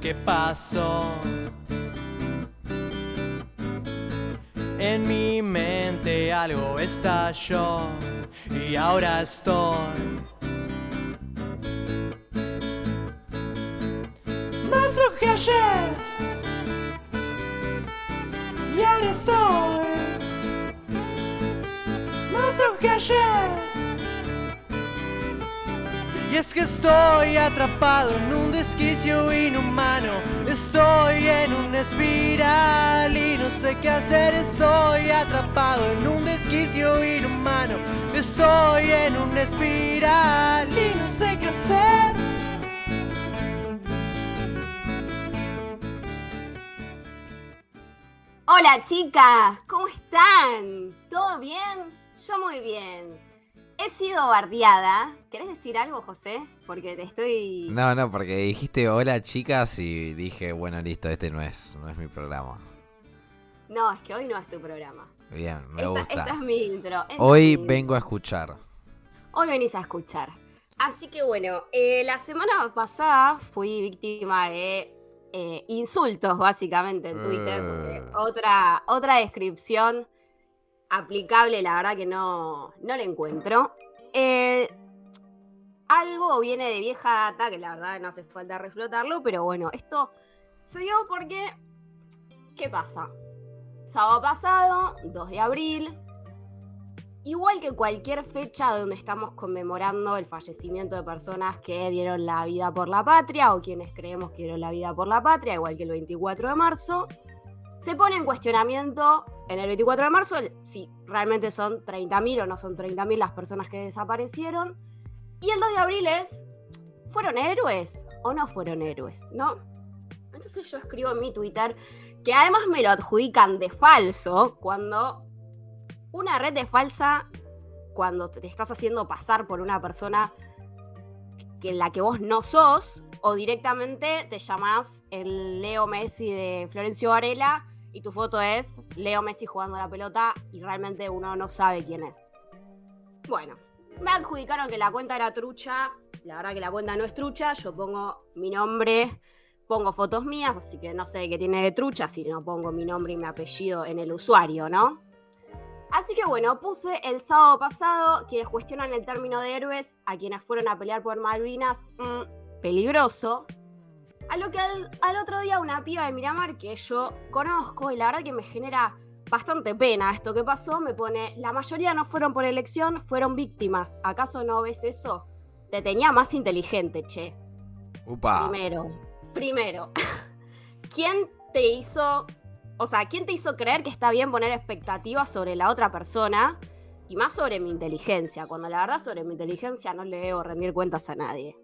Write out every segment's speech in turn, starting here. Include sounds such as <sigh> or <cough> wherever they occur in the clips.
qué pasó. En mi mente algo estalló y ahora estoy más lo que ayer y ahora estoy más lo que ayer. Es que estoy atrapado en un desquicio inhumano. Estoy en una espiral y no sé qué hacer. Estoy atrapado en un desquicio inhumano. Estoy en una espiral y no sé qué hacer. Hola chicas, ¿cómo están? ¿Todo bien? Yo muy bien. He sido bardeada. ¿Querés decir algo, José? Porque te estoy... No, no, porque dijiste hola chicas y dije, bueno, listo, este no es, no es mi programa. No, es que hoy no es tu programa. Bien, me esta, gusta. esta es mi intro. Hoy mi vengo a escuchar. Hoy venís a escuchar. Así que bueno, eh, la semana pasada fui víctima de eh, insultos, básicamente, en Twitter. Eh. otra, otra descripción aplicable, la verdad que no, no la encuentro. Eh, algo viene de vieja data, que la verdad no hace falta reflotarlo, pero bueno, esto se dio porque... ¿Qué pasa? Sábado pasado, 2 de abril, Igual que cualquier fecha donde estamos conmemorando el fallecimiento de personas que dieron la vida por la patria o quienes creemos que dieron la vida por la patria, igual que el 24 de marzo, se pone en cuestionamiento en el 24 de marzo si realmente son 30.000 o no son 30.000 las personas que desaparecieron. Y el 2 de abril es, ¿fueron héroes o no fueron héroes? ¿No? Entonces yo escribo en mi Twitter, que además me lo adjudican de falso, cuando una red de falsa cuando te estás haciendo pasar por una persona que la que vos no sos, o directamente te llamás el Leo Messi de Florencio Varela y tu foto es Leo Messi jugando la pelota y realmente uno no sabe quién es. Bueno, me adjudicaron que la cuenta era trucha, la verdad que la cuenta no es trucha, yo pongo mi nombre, pongo fotos mías, así que no sé qué tiene de trucha si no pongo mi nombre y mi apellido en el usuario, ¿no? Así que bueno, puse el sábado pasado quienes cuestionan el término de héroes, a quienes fueron a pelear por Malvinas, mm, peligroso. A lo que al, al otro día una piba de Miramar que yo conozco y la verdad que me genera bastante pena esto que pasó, me pone, la mayoría no fueron por elección, fueron víctimas. ¿Acaso no ves eso? Te tenía más inteligente, che. Upa. Primero, primero, <laughs> ¿quién te hizo, o sea, quién te hizo creer que está bien poner expectativas sobre la otra persona y más sobre mi inteligencia, cuando la verdad sobre mi inteligencia no le debo rendir cuentas a nadie?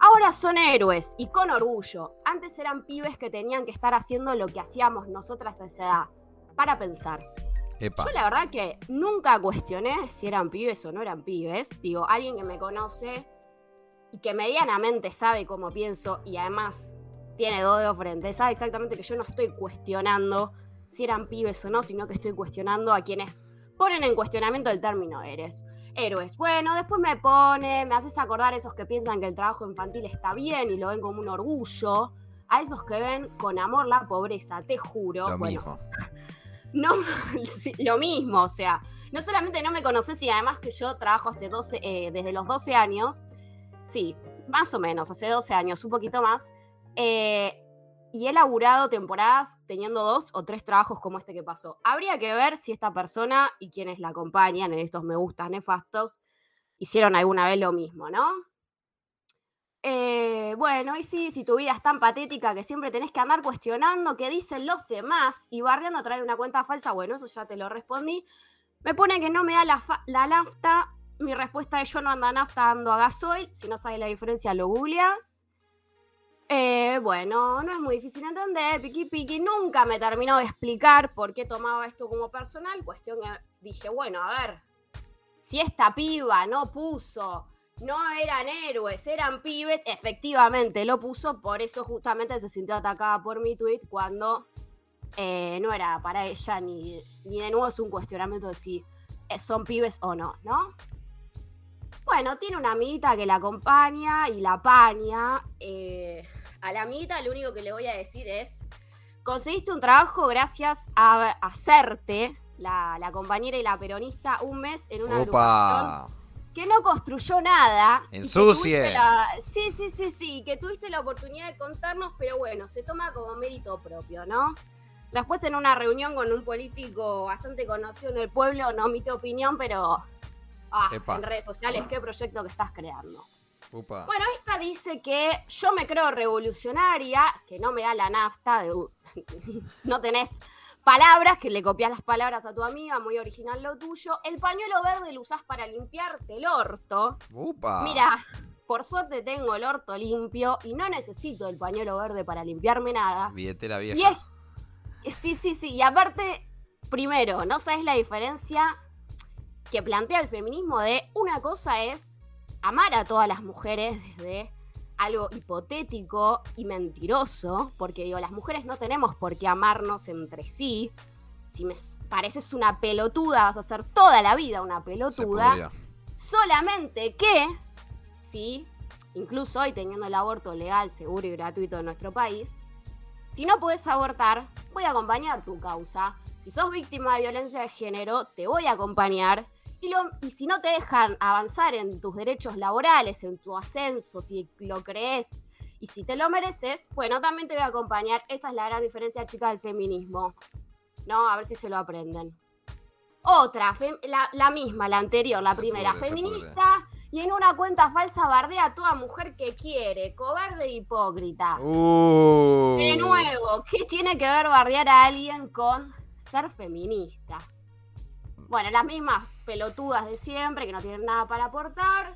Ahora son héroes y con orgullo. Antes eran pibes que tenían que estar haciendo lo que hacíamos nosotras a esa edad. Para pensar. Epa. Yo la verdad que nunca cuestioné si eran pibes o no eran pibes. Digo, alguien que me conoce y que medianamente sabe cómo pienso y además tiene dos dedos frente, sabe exactamente que yo no estoy cuestionando si eran pibes o no, sino que estoy cuestionando a quienes ponen en cuestionamiento el término eres. Héroes. Bueno, después me pone, me haces acordar a esos que piensan que el trabajo infantil está bien y lo ven como un orgullo. A esos que ven con amor la pobreza, te juro. Lo Bueno, mismo. No, <laughs> lo mismo, o sea, no solamente no me conoces y además que yo trabajo hace 12, eh, desde los 12 años, sí, más o menos, hace 12 años, un poquito más, eh, y he laburado temporadas teniendo dos o tres trabajos como este que pasó. Habría que ver si esta persona y quienes la acompañan en estos me gustas nefastos hicieron alguna vez lo mismo, ¿no? Eh, bueno, y sí, si tu vida es tan patética que siempre tenés que andar cuestionando qué dicen los demás y bardeando de una cuenta falsa, bueno, eso ya te lo respondí. Me pone que no me da la, la nafta. Mi respuesta es yo no ando a nafta, ando a gasoil. Si no sabes la diferencia, lo googleas. Eh, bueno, no es muy difícil entender. Piki Piki nunca me terminó de explicar por qué tomaba esto como personal. Cuestión que dije, bueno, a ver, si esta piba no puso, no eran héroes, eran pibes, efectivamente lo puso, por eso justamente se sintió atacada por mi tweet cuando eh, no era para ella ni, ni de nuevo es un cuestionamiento de si eh, son pibes o no, ¿no? Bueno, tiene una amiguita que la acompaña y la apaña. eh, A la amiguita lo único que le voy a decir es, conseguiste un trabajo gracias a hacerte, la, la compañera y la peronista, un mes en una agrupación Opa. Que no construyó nada. Ensucie. la- Sí, sí, sí, sí, que tuviste la oportunidad de contarnos, pero bueno, se toma como mérito propio, ¿no? Después en una reunión con un político bastante conocido en el pueblo, no omite opinión, pero ah, en redes sociales, ¿qué proyecto que estás creando? Upa. Bueno, esta dice que yo me creo revolucionaria, que no me da la nafta, de, <laughs> no tenés palabras, que le copias las palabras a tu amiga, muy original lo tuyo. El pañuelo verde lo usás para limpiarte el orto. Upa. Mira, por suerte tengo el orto limpio y no necesito el pañuelo verde para limpiarme nada. Billetera Y vieja. es, sí, sí, sí. Y aparte, primero, no sabes la diferencia que plantea el feminismo de una cosa es amar a todas las mujeres desde algo hipotético y mentiroso, porque digo, las mujeres no tenemos por qué amarnos entre sí. Si me pareces una pelotuda, vas a ser toda la vida una pelotuda. Solamente que, sí, incluso hoy teniendo el aborto legal, seguro y gratuito en nuestro país, si no puedes abortar, voy a acompañar tu causa. Si sos víctima de violencia de género, te voy a acompañar. Y, si no te dejan avanzar en tus derechos laborales, en tu ascenso, si lo crees y si te lo mereces, bueno, también te voy a acompañar. Esa es la gran diferencia, chica, del feminismo. ¿No? A ver si se lo aprenden. Otra, la, la misma, la anterior, la Se primera, pudre, feminista y en una cuenta falsa bardea a toda mujer que quiere, cobarde e hipócrita. Uh. De nuevo, ¿qué tiene que ver bardear a alguien con ser feminista? Bueno, las mismas pelotudas de siempre que no tienen nada para aportar.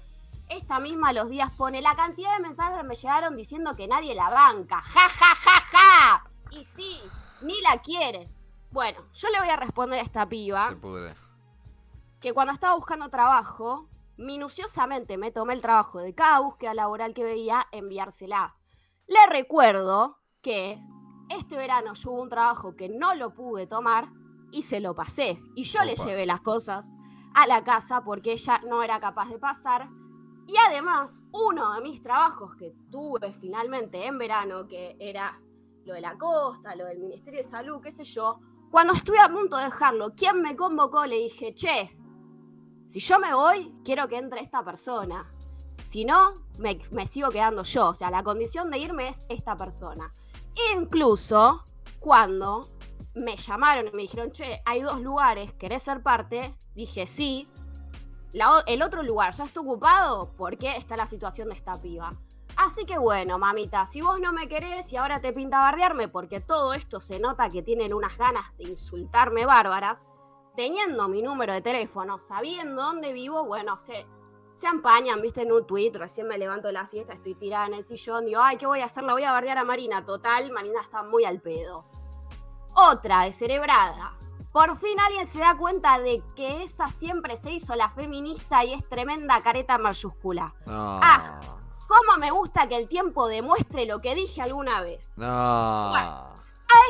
Esta misma los días pone la cantidad de mensajes que me llegaron diciendo que nadie la banca. ¡Ja, ja, ja, ja! Y sí, ni la quieren. Bueno, yo le voy a responder a esta piba Se pudre. que cuando estaba buscando trabajo, minuciosamente me tomé el trabajo de cada búsqueda laboral que veía enviársela. Le recuerdo que este verano yo hubo un trabajo que no lo pude tomar y se lo pasé. Y yo le llevé las cosas a la casa porque ella no era capaz de pasar. Y además, uno de mis trabajos que tuve finalmente en verano, que era lo de la costa, lo del Ministerio de Salud, qué sé yo, cuando estuve a punto de dejarlo, ¿quién me convocó? Le dije, che, si yo me voy, quiero que entre esta persona. Si no, me, me sigo quedando yo. O sea, la condición de irme es esta persona. Incluso cuando me llamaron y me dijeron, che, hay dos lugares, ¿querés ser parte? Dije, sí. La el otro lugar ya está ocupado porque está la situación de esta piba. Así que bueno, mamita, si vos no me querés y ahora te pinta bardearme porque todo esto se nota que tienen unas ganas de insultarme bárbaras, teniendo mi número de teléfono, sabiendo dónde vivo, bueno, se, se empañan, viste, en un tweet, recién me levanto de la siesta, estoy tirada en el sillón, digo, ay, ¿qué voy a hacer? La voy a bardear a Marina. Total, Marina está muy al pedo. Otra, descerebrada. Por fin alguien se da cuenta de que esa siempre se hizo la feminista y es tremenda careta mayúscula. No. Ah. ¿Cómo me gusta que el tiempo demuestre lo que dije alguna vez? No. Bueno.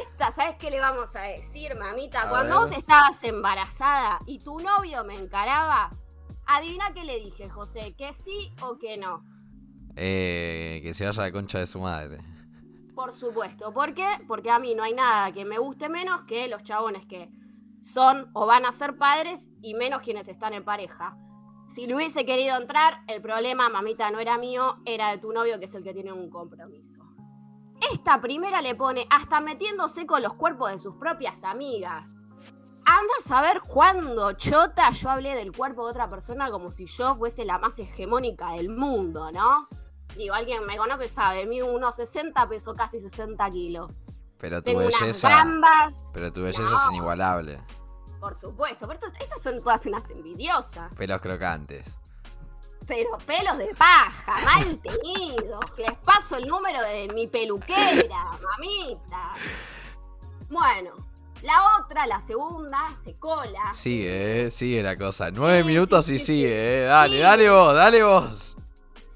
Esta, ¿sabes qué le vamos a decir, mamita? A Cuando ver. vos estabas embarazada y tu novio me encaraba, adivina qué le dije, José, que sí o que no. Eh, que se vaya a la concha de su madre. Por supuesto. ¿Por qué? Porque a mí no hay nada que me guste menos que los chabones que son o van a ser padres y menos quienes están en pareja. Si le hubiese querido entrar, el problema, mamita, no era mío, era de tu novio, que es el que tiene un compromiso. Esta primera le pone hasta metiéndose con los cuerpos de sus propias amigas. Anda a saber cuándo, chota, yo hablé del cuerpo de otra persona como si yo fuese la más hegemónica del mundo, ¿no? Digo, alguien me conoce sabe, mido unos 60, peso casi 60 kilos. Pero tu Tengo belleza. gambas, Pero tu belleza No. es inigualable. por supuesto. Pero estas son todas unas envidiosas. Pelos crocantes. Pero pelos de paja, mal <laughs> tenidos. Les paso el número de mi peluquera, <laughs> mamita. Bueno, la otra, la segunda, se cola. Sigue, eh, sigue la cosa. Nueve Sí, minutos sí, y sí, sigue, eh. Dale, dale vos, dale vos.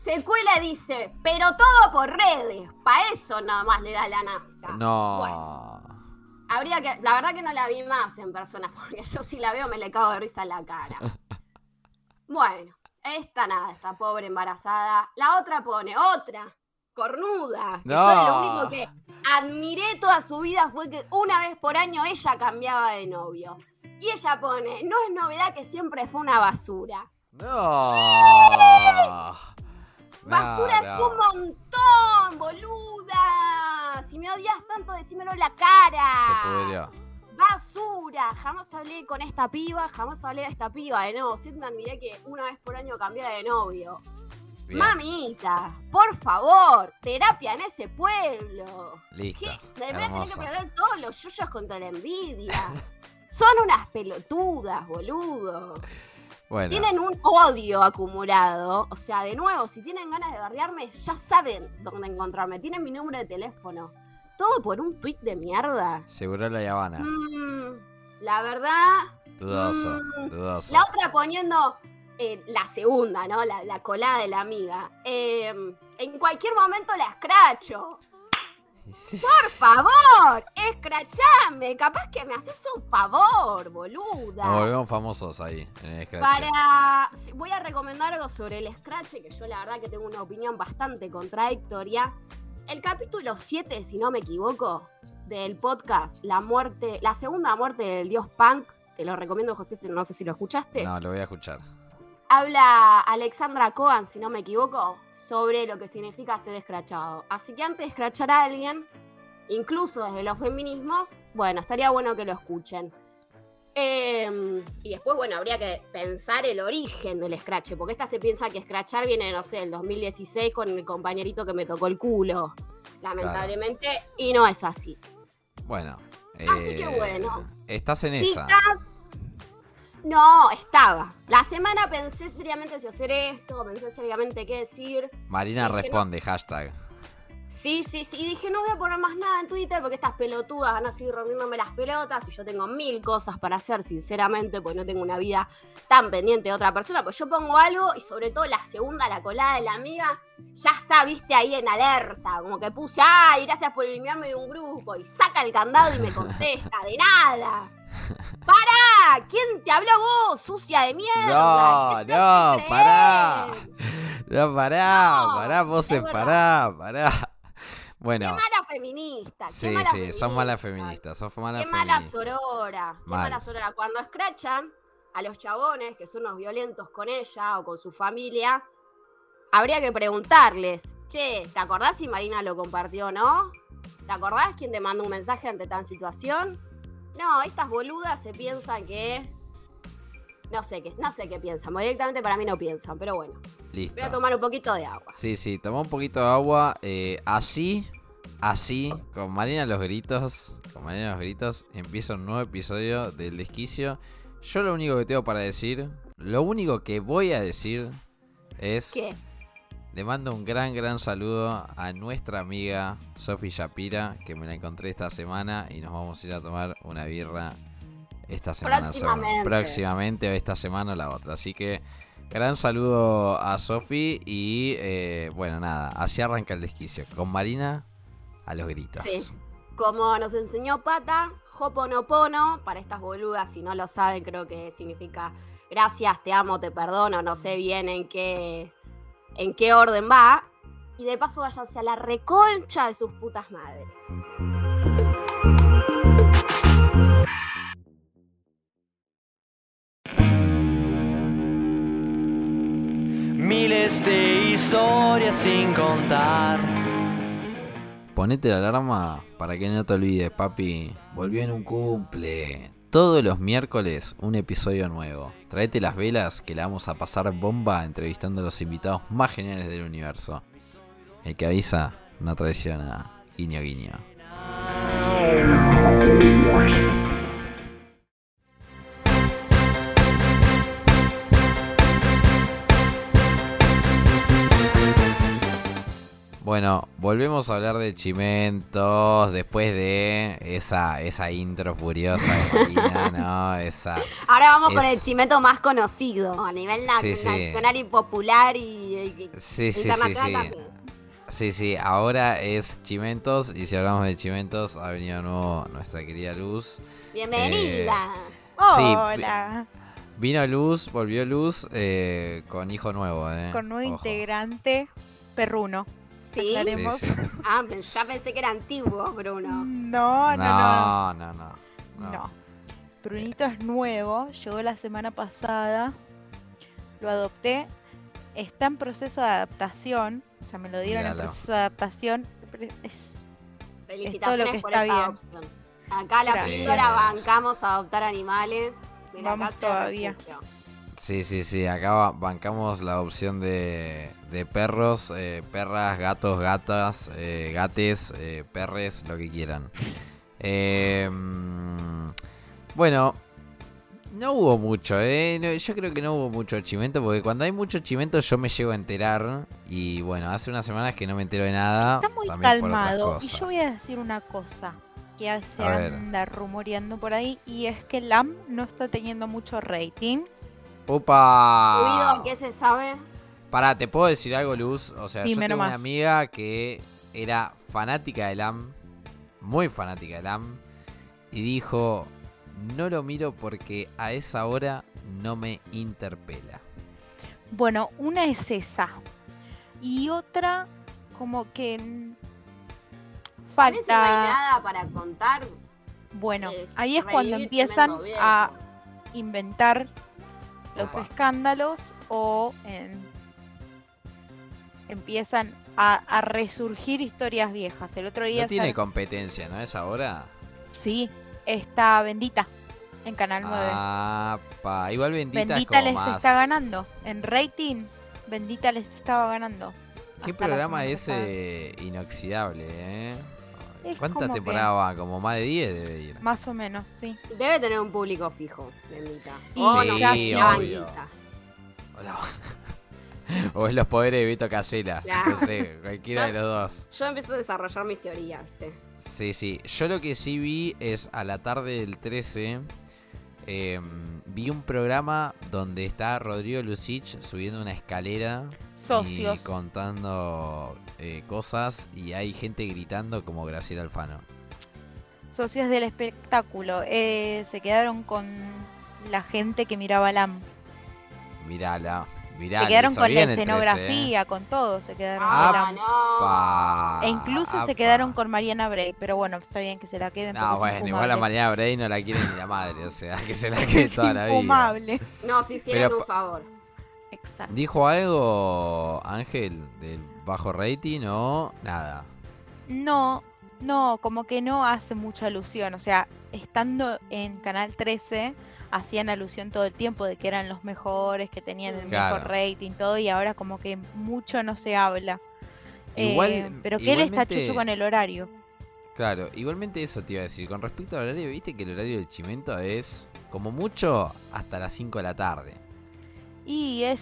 Se cuela y dice, pero todo por redes. Pa' eso nada más le da la nafta. No. Bueno, habría que. La verdad que no la vi más en persona, <laughs> porque yo si la veo me le cago de risa en la cara. <laughs> Bueno, esta nada, esta pobre embarazada. La otra pone, otra. cornuda. Que No. Yo lo único que admiré toda su vida fue que una vez por año ella cambiaba de novio. Y ella pone, no es novedad que siempre fue una basura. No. Basura es un montón, boluda. Si me odias tanto, decímelo en la cara. Se. Basura. Jamás hablé con esta piba, jamás hablé de esta piba de nuevo. Siempre admiré que una vez por año cambiara de novio. Bien. Mamita, por favor, terapia en ese pueblo. Listo. Deberían tener que perder todos los yuyos contra la envidia. <laughs> Son unas pelotudas, boludo. Bueno. Tienen un odio acumulado. O sea, de nuevo, si tienen ganas de bardearme, ya saben dónde encontrarme. Tienen mi número de teléfono. Todo por un tuit de mierda. Seguro la Habana. Mm, la verdad, Dudoso. mm, Dudoso. la otra poniendo eh, la segunda, ¿no? La, la colada de la amiga. Eh, en cualquier momento la escracho. Por favor, escrachame. Capaz que me haces un favor, boluda. Nos volvemos famosos ahí, en el Scratch. Para. Voy a recomendar algo sobre el Scratch, que yo la verdad que tengo una opinión bastante contradictoria. El capítulo 7, si no me equivoco, del podcast La muerte, la segunda muerte del dios punk, te lo recomiendo, José, no sé si lo escuchaste. No, lo voy a escuchar. Habla Alexandra Cohen, si no me equivoco, sobre lo que significa ser escrachado. Así que antes de escrachar a alguien, incluso desde los feminismos, bueno, estaría bueno que lo escuchen. Eh, y después, bueno, habría que pensar el origen del scratch, porque esta se piensa que scratchar viene, no sé, el 2016 con el compañerito que me tocó el culo, lamentablemente, y no es así. Bueno. Así que eh, bueno. Estás en esa. No, estaba. La semana pensé seriamente si hacer esto, pensé seriamente qué decir. Marina Dije, no. responde, hashtag. Sí, sí, sí. Y dije, no voy a poner más nada en Twitter porque estas pelotudas van a seguir rompiéndome las pelotas y yo tengo mil cosas para hacer, sinceramente, porque no tengo una vida tan pendiente de otra persona. Pues yo pongo algo y sobre todo la segunda, la colada de la amiga, ya está, viste, ahí en alerta. Como que puse, ay, gracias por eliminarme de un grupo. Y saca el candado y me contesta, de nada. <laughs> ¡Para! ¿Quién te habló vos, sucia de mierda? No, ¿Qué te no, pará. No, pará, No, pará, vos es pará, pará. <laughs> Qué Bueno, mala feminista. qué sí, mala sí, son malas feministas, son malas Qué mala sorora. Qué Mal. mala sorora. Cuando escrachan a los chabones que son los violentos con ella o con su familia, habría que preguntarles, che, ¿te acordás si Marina lo compartió o no? ¿Te acordás quién te mandó un mensaje ante tal situación? No, estas boludas se piensan que. No sé qué, no sé qué piensan. Directamente para mí no piensan, pero bueno. Listo. Voy a tomar un poquito de agua. Sí, sí, toma un poquito de agua. eh, así, así, con Marina los gritos. Con Marina los gritos, empieza un nuevo episodio del desquicio. Yo lo único que tengo para decir, lo único que voy a decir es. ¿Qué? Le mando un gran, gran saludo a nuestra amiga Sofi Shapira, que me la encontré esta semana y nos vamos a ir a tomar una birra esta semana. Próximamente. Próximamente, o esta semana o la otra. Así que gran saludo a Sofi y eh, bueno, nada, así arranca el desquicio. Con Marina a los gritos. Sí. Como nos enseñó Pata, Hoponopono, para estas boludas, si no lo saben, creo que significa gracias, te amo, te perdono, no sé bien en qué, en qué orden va. Y de paso váyanse a la reconcha de sus putas madres. Miles de historias sin contar. Ponete la alarma para que no te olvides, papi. Volvió en un cumple. Todos los miércoles un episodio nuevo. Traete las velas que la vamos a pasar bomba entrevistando a los invitados más geniales del universo. El que avisa no traiciona. Guiño, guiño. Bueno, volvemos a hablar de Chimentos después de esa, esa intro furiosa de Marina, <laughs> ¿no? Esa, Ahora vamos con el chimeto más conocido a nivel Sí, sí. nacional y popular y, y- Sí, sí, sí, internacional sí. también. Sí, sí, ahora es Chimentos y si hablamos de Chimentos ha venido de nuevo nuestra querida Luz. Bienvenida. Sí, Hola, Vino Luz, volvió Luz eh, con hijo nuevo, ¿eh? con nuevo Ojo. integrante perruno. Sí. Aclaremos. Sí, sí. Ah, ya pensé que era antiguo, Bruno. No, no, no. No, no, no. no. No. Brunito es nuevo, llegó la semana pasada, lo adopté, está en proceso de adaptación, o sea, me lo dieron en proceso de adaptación. es- Felicitaciones que por está esa bien. adopción. Acá la píldora bancamos a adoptar animales la Vamos de todavía. refugio. Sí, sí, sí. Acá ba- bancamos la opción de, de perros, eh, perras, gatos, gatas, eh, gates, eh, perres, lo que quieran. Mm, bueno, no hubo mucho, ¿eh? No, yo creo que no hubo mucho chimento, porque cuando hay mucho chimento yo me llego a enterar. Y bueno, hace unas semanas que no me entero de nada. Está muy calmado. Y yo voy a decir una cosa que se A ver. anda rumoreando por ahí, y es que LAM no está teniendo mucho rating. ¡Opa! ¿qué se sabe? Pará, ¿te puedo decir algo, Luz? O sea, Dime yo tengo una amiga que era fanática de LAM, muy fanática de LAM, y dijo, no lo miro porque a esa hora no me interpela. Bueno, una es esa. Y otra, como que mm, A mí si no hay falta. nada para contar. Bueno, es ahí es cuando revivir empiezan tremendo viejo. a inventar los Opa. escándalos o en- empiezan a, a resurgir historias viejas. El otro día No tiene sal- competencia, ¿no? Es ahora. sí, está Bendita en Canal 9. Ah, pa. Igual bendita, es Bendita como les más- está ganando. En rating, Bendita les estaba ganando. ¿Qué hasta programa semana ese inoxidable, eh? Es ¿Cuántas como que- temporadas va? Como más de 10 debe ir. Más o menos, sí. Debe tener un público fijo, bendita. Y O Sí, no, obvio. <laughs> o es los poderes de Vito Casela. No sé, cualquiera de los dos. Yo empiezo a desarrollar mis teorías, ¿viste? Sí, sí. Yo lo que sí vi es a la tarde del 13. eh, vi un programa donde está Rodrigo Lucich subiendo una escalera Socios. y contando eh, cosas y hay gente gritando como Graciela Alfano. Socios del espectáculo. eh, se quedaron con la gente que miraba LAM. Mirala, mirala. se quedaron con la 13, ¿eh? escenografía, con todo. Se quedaron Ah, con Ah, LAM. no. E incluso se quedaron con Mariana Bray. Pero bueno, está bien que se la queden. No, bueno, igual a Mariana Bray no la quiere ni la madre, o sea, que se la quede toda la vida. infumable. No, si hicieron Pero un favor. Exacto. ¿Dijo algo Ángel del bajo rating o nada? No, no, como que no hace mucha alusión. O sea, estando en Canal 13, hacían alusión todo el tiempo de que eran los mejores, que tenían el Claro. mejor rating, todo, y ahora como que mucho no se habla. Igual- Eh, pero que él está chucho con el horario. Claro, igualmente eso te iba a decir. Con respecto al horario, viste que el horario del chimento es como mucho hasta las 5 de la tarde. Y es.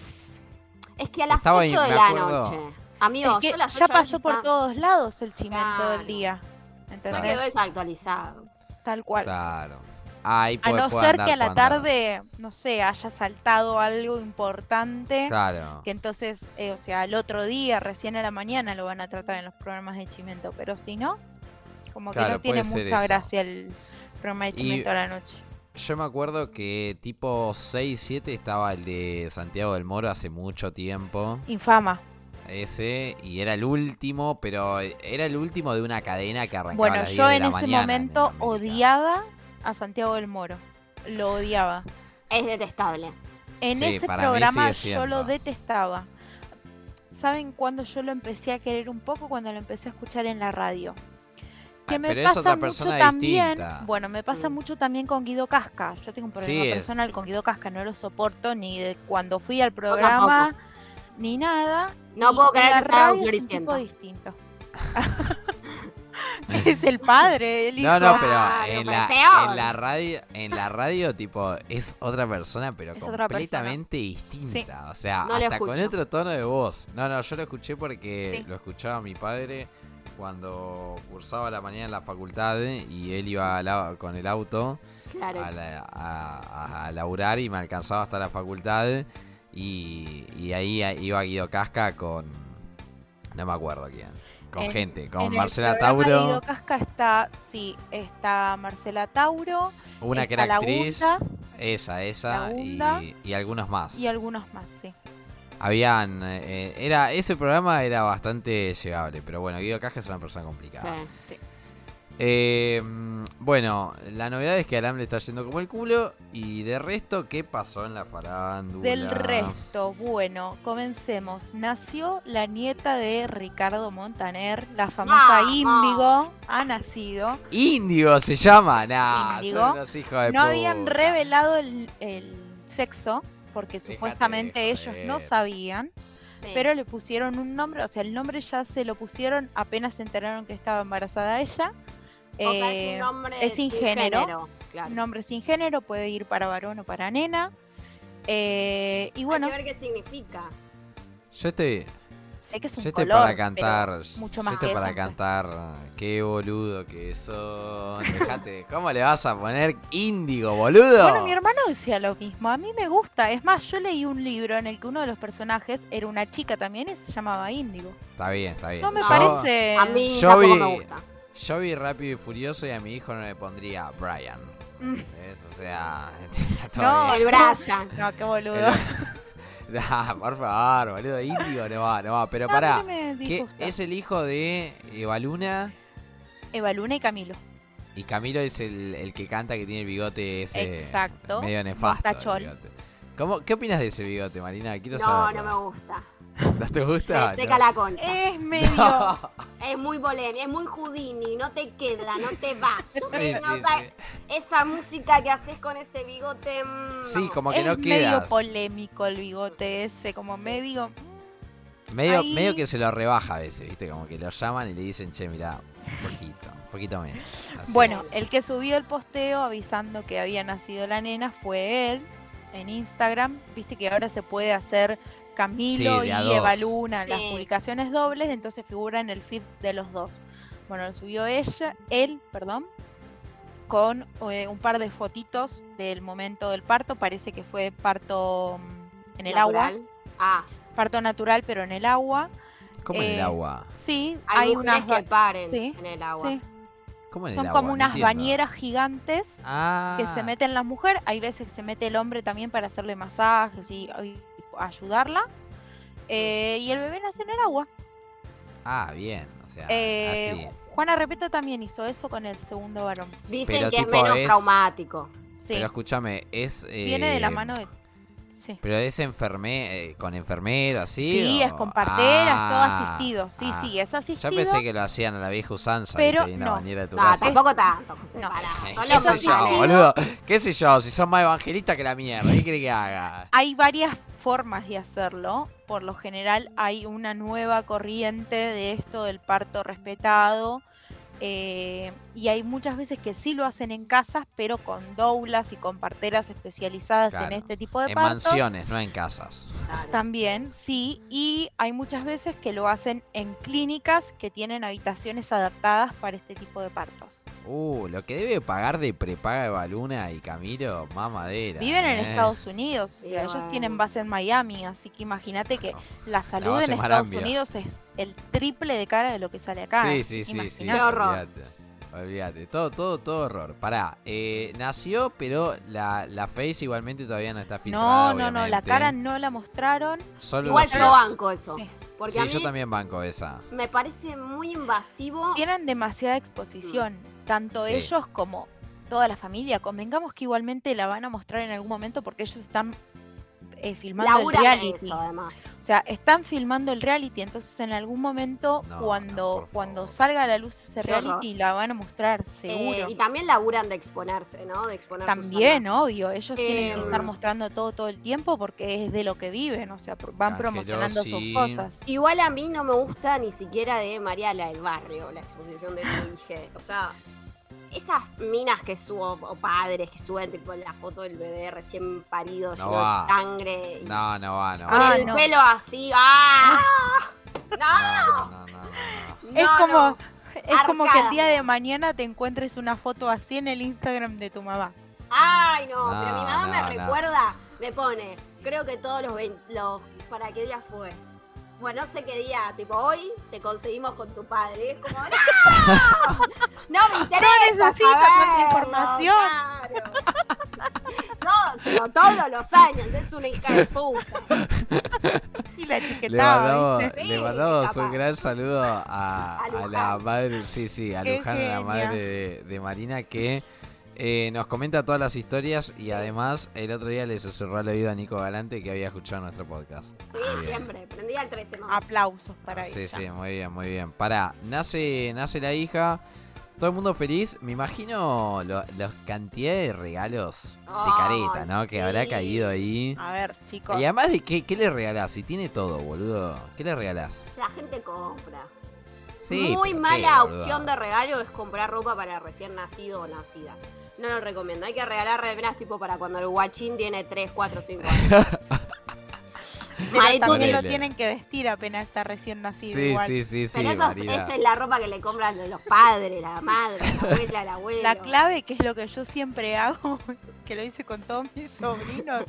Es que a las Estaba 8 ahí, de la acuerdo. noche. Amigo, es que yo a las ya 8 pasó por está- todos lados el chimento Claro. del día. Ya ¿Entendés? quedó desactualizado. Tal cual. Claro. Ahí A no ser que a la andar. tarde, no sé, haya saltado algo importante. Claro. que entonces, eh, o sea, el otro día, recién a la mañana, lo van a tratar en los programas de Chimento, pero si no, como que Claro, no tiene mucha eso. gracia el programa de Y- Chimento a la noche. Yo me acuerdo que tipo 6, 7 estaba el de Santiago del Moro hace mucho tiempo. Infama. Ese, y era el último, pero era el último de una cadena que arrancaba a Bueno, las 10 yo de en la ese mañana momento odiaba a Santiago del Moro. Lo odiaba. Es detestable. En Sí, ese programa yo lo detestaba. ¿Saben cuándo yo lo empecé a querer un poco? Cuando lo empecé a escuchar en la radio. Que Ah, me pero es pasa otra mucho también, distinta. bueno, me pasa Mm. mucho también con Guido Casca. Yo tengo un problema Sí, es. personal con Guido Casca, no lo soporto ni de cuando fui al programa ni nada. No puedo creer que sea un radio es un tipo distinto. <laughs> es el padre, el hijo. No, no, pero Claro, en pero la, en la radio, en la radio, tipo, es otra persona, pero Es completamente distinta. O sea, No hasta con otro tono de voz. No, no, yo lo escuché porque Sí. lo escuchaba mi padre cuando cursaba la mañana en la facultad y él iba con el auto Claro. a, la- a- a- a laburar y me alcanzaba hasta la facultad y, y ahí iba Guido Casca con no me acuerdo quién con En- gente En con el Marcela programa de Tauro Guido Casca está, sí, está Marcela Tauro una que era la actriz esa esa y, y algunos más y algunos más, sí. habían. eh, era Ese programa era bastante llegable, pero bueno, Guido Caja es una persona complicada. Sí. Eh, bueno, la novedad es que Aram le está yendo como el culo. Y de resto, ¿qué pasó en la farándula? Del resto, bueno, comencemos. Nació la nieta de Ricardo Montaner, la famosa. Índigo, ha nacido. Índigo se llama. Nah, Índigo. son unos hijos de No habían revelado el, el sexo, porque Déjate supuestamente ellos no sabían, Sí. pero le pusieron un nombre, o sea, el nombre ya se lo pusieron apenas se enteraron que estaba embarazada ella. O sea, es Eh, un nombre es sin género. claro. nombre sin género, puede ir para varón o para nena. Eh, y bueno, Hay que ver qué significa. Yo estoy, sé que es un yo estoy color, para cantar. mucho yo más estoy que para eso, cantar. Qué boludo que son. Dejate. ¿Cómo le vas a poner índigo, boludo? Bueno, mi hermano decía lo mismo. A mí me gusta. Es más, yo leí un libro en el que uno de los personajes era una chica también y se llamaba Índigo. Está bien, está bien. No me Yo- parece. A mí yo tampoco vi- me gusta. Yo vi Rápido y Furioso y a mi hijo no le pondría Brian. ¿Ves? O sea, <laughs> está todo No, El. Brian. No, qué boludo. El- Nah, <laughs> por favor, boludo, índigo no va, no va. Pero No, pará, no me ¿qué disgusta. es el hijo de Eva Luna? Eva Luna y Camilo. Y Camilo es el, el que canta que tiene el bigote ese Exacto, medio nefasto. el mostachol. bigote. ¿Cómo, ¿Qué opinas de ese bigote, Marina? Quiero No, saberlo. no me gusta. ¿No te gusta? Seca No. la concha. Es medio. No. <laughs> Es muy polémico, es muy Houdini, no te queda, no te vas. Sí, No sí, sa- sí. Esa música que haces con ese bigote. mm, Sí, no. como que es no medio quedas. polémico el bigote ese, como medio. Medio, Ahí- medio que se lo rebaja a veces, ¿viste? Como que lo llaman y le dicen, che, mirá, un poquito, un poquito menos. Así. Bueno, el que subió el posteo avisando que había nacido la nena fue él en Instagram. Viste que ahora se puede hacer Camilo Sí, y dos. Eva Luna, las publicaciones dobles, entonces figura en el feed de los dos. Bueno, lo subió ella, él, perdón, con eh, un par de fotitos del momento del parto. Parece que fue parto mm, en el agua. Ah, parto natural, pero en el agua. ¿Cómo en el eh, agua? Sí, hay, unas que paren sí, en el agua. sí, ¿Cómo en el son agua? como No unas entiendo. bañeras gigantes Ah, que se meten las mujeres, hay veces que se mete el hombre también para hacerle masajes y, y ayudarla. Eh, y el bebé nace en el agua. Ah, bien, o sea, Eh, así. Juana Repeta también hizo eso con el segundo varón. Dicen Pero que es menos es- traumático. Sí, Pero escúchame, es... viene de la eh, mano de... Sí, Pero es enferme eh, con enfermero, así. sí o- es con parteras, todo Ah, asistido. Sí, ah. sí, es Yo asistido. pensé que lo hacían a la vieja usanza, Pero no. bañera de tu No, casa. tampoco tanto, José. No. son <laughs> ¿Qué sé yo, boludo? ¿Qué sé yo? Si son más evangelistas que la mierda, ¿qué quiere que haga? Hay varias formas de hacerlo. Por lo general hay una nueva corriente de esto del parto respetado. Eh, y hay muchas veces que sí lo hacen en casas, pero con doulas y con parteras especializadas Claro, en este tipo de En partos. mansiones, no en casas. Claro. También, sí, y hay muchas veces que lo hacen en clínicas que tienen habitaciones adaptadas para este tipo de partos. Uh, lo que debe pagar de prepaga Eva Luna y Camilo, mamadera. Viven en eh. Estados Unidos, o Y sea, ellos tienen base en Miami, así que imagínate que la salud base en Estados. Unidos es el triple de cara de lo que sale acá. Sí, sí, sí, sí. Qué horror. Olvídate. Olvídate. Todo, todo, todo horror. Pará, eh, nació, pero la, la face igualmente todavía no está filtrada. No, no, no, la cara no la mostraron. Solo Igual yo banco eso. Sí. Porque Sí, a mí yo también banco esa. me parece muy invasivo. Tienen demasiada exposición, tanto Sí. ellos como toda la familia. Convengamos que igualmente la van a mostrar en algún momento porque ellos están eh, filmando el reality. eso, además. O sea, están filmando el reality, entonces en algún momento No, cuando, no, cuando salga a la luz ese reality la van a mostrar, seguro. Eh, y también laburan de exponerse, ¿no? De exponer También, obvio, ellos tienen que estar Em, mostrando todo todo el tiempo porque es de lo que viven, o sea, van promocionando sus cosas. Igual a mí no me gusta ni siquiera de Mariala del Barrio, la exposición de su hija. O sea, esas minas que subo, o padres que suben tipo la foto del bebé recién parido, No lleno va. de sangre. y No, no va, no Con va. Ah, el no. pelo así. ¡Ah! ¡No! No, no, no, no, no. es No, como no. es como que el día de mañana te encuentres una foto así en el Instagram de tu mamá. Ay, no, pero mi No, mamá me recuerda, me pone, creo que todos los, vein- los ¿para qué día fue? Bueno, no sé qué día, tipo, hoy te conseguimos con tu padre. Y es como, ¡no! <laughs> No me interesa tanta saberlo, información. No, pero todos los años, es una hija de puta. Y la Le etiquetaba, mandamos, ¿viste? Sí, le mandamos un gran saludo a, A a la madre, sí, sí, a Luján, a la madre de, de Marina, que eh, nos comenta todas las historias y además el otro día le susurró al oído a Nico Galante que había escuchado nuestro podcast. Sí, siempre. Prendí al 13 mamá. Aplausos para Sí, ella. sí, muy bien, muy bien. Pará, nace, nace la hija, todo el mundo feliz. Me imagino la cantidad de regalos de careta, ¿no? Que habrá sí. caído ahí. A ver, chicos. Y además de qué, ¿qué le regalás? Si tiene todo, boludo. ¿Qué le regalás? La gente compra. Sí, Muy mala qué, boludo. opción de regalo es comprar ropa para recién nacido o nacida. No lo recomiendo. Hay que regalar remeras tipo para cuando el guachín tiene 3, 4, 5 años. Pero Maritú, también lo tienen que vestir apenas está recién nacido Sí, igual. sí, sí, sí, Pero esa, Marina. esa es la ropa que le compran los padres, la madre, la abuela, el abuelo. La clave, que es lo que yo siempre hago, <laughs> que lo hice con todos mis sobrinos,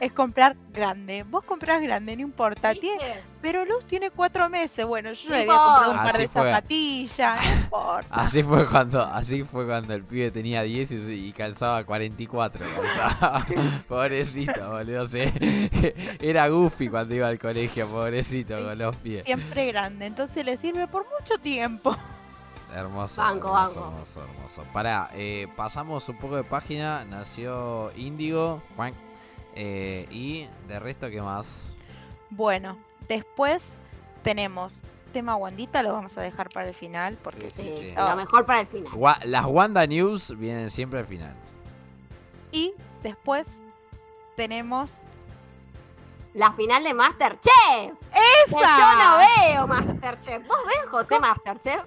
es comprar grande. Vos comprás grande, no importa. Tiene, pero Luz tiene cuatro meses. Bueno, yo le había comprado un par de fue. zapatillas, no <laughs> importa. Así fue cuando, así fue cuando el pibe tenía 10 y, y calzaba 44. calzaba. <laughs> pobrecito, boludo. se- era goofy cuando iba al colegio, pobrecito, con los pies. Siempre grande, entonces le sirve por mucho tiempo. <laughs> Hermoso, Banco, hermoso, banco. hermoso, hermoso. Pará, eh, pasamos un poco de página. Nació Índigo. eh, y de resto, ¿qué más? Bueno, después tenemos tema Wandita, lo vamos a dejar para el final porque Sí, Sí, sí. lo mejor para el final. Gua- las Wanda News vienen siempre al final. Y después tenemos La final de Masterchef. Que ¡Esa! yo no veo Masterchef. ¿Vos ves, José, Masterchef?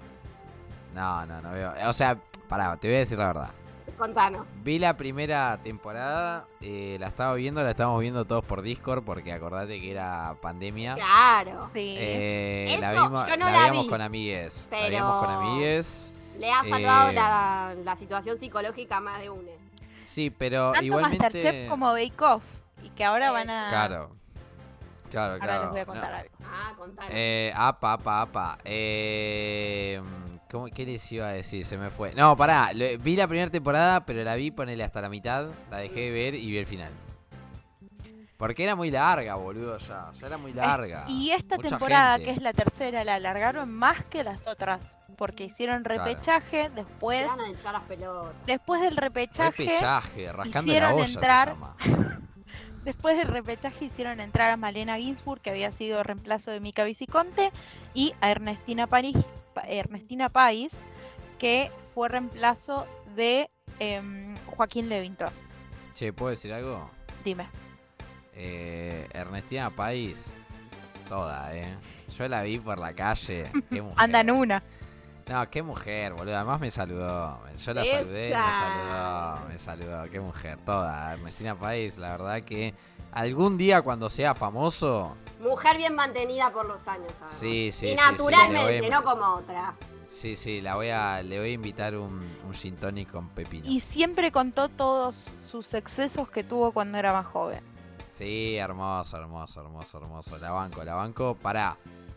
No, no, no veo. O sea, pará, te voy a decir la verdad. Contanos. Vi la primera temporada, eh, la estaba viendo, la estábamos viendo todos por Discord porque acordate que era pandemia. Claro. Sí. Eh, la Eso, vimos, yo no la la veíamos vi, con amigues. La pero- veíamos con amigues. Le ha salvado Eh. la, la situación psicológica a más de uno. Sí, pero Tanto igualmente. Masterchef como Bake Off. Y que ahora van a. Claro. Claro, Ahora claro. les voy a No, contar algo. Ah, contanos. Eh, apa, apa, apa. Eh, ¿cómo, ¿Qué les iba a decir? Se me fue. No, pará. lo- vi la primera temporada, pero la vi, ponele hasta la mitad. La dejé de ver y vi el final. Porque era muy larga, boludo, ya. Ya era muy larga. Y esta Mucha temporada, gente. que es la tercera, la alargaron más que las otras. Porque hicieron Claro. repechaje. Se Después, van a echar las pelotas. después del repechaje, Repechaje, rascando la hicieron olla entrar- se llama. <laughs> después del repechaje hicieron entrar a Malena Ginsburg, que había sido reemplazo de Mica Viciconte, y a Ernestina Paris, Pa- Ernestina Pais, que fue reemplazo de em, Joaquín Levington. Che, ¿puedo decir algo? Dime. Eh, Ernestina País, toda, eh. Yo la vi por la calle. Qué <laughs> mujer. Anda en una. No, qué mujer, boludo. Además me saludó. Yo la saludé, me saludó, me saludó. Qué mujer, toda. Ernestina País, la verdad que algún día cuando sea famoso, Mujer bien mantenida por los años. además. Sí, sí, Y sí, sí, naturalmente, no como otras. sí, sí, la voy a, le voy a invitar un, un gin tonic con pepino. Y siempre contó todos sus excesos que tuvo cuando era más joven. Sí, hermoso, hermoso, hermoso, hermoso. La banco, la banco. Pará.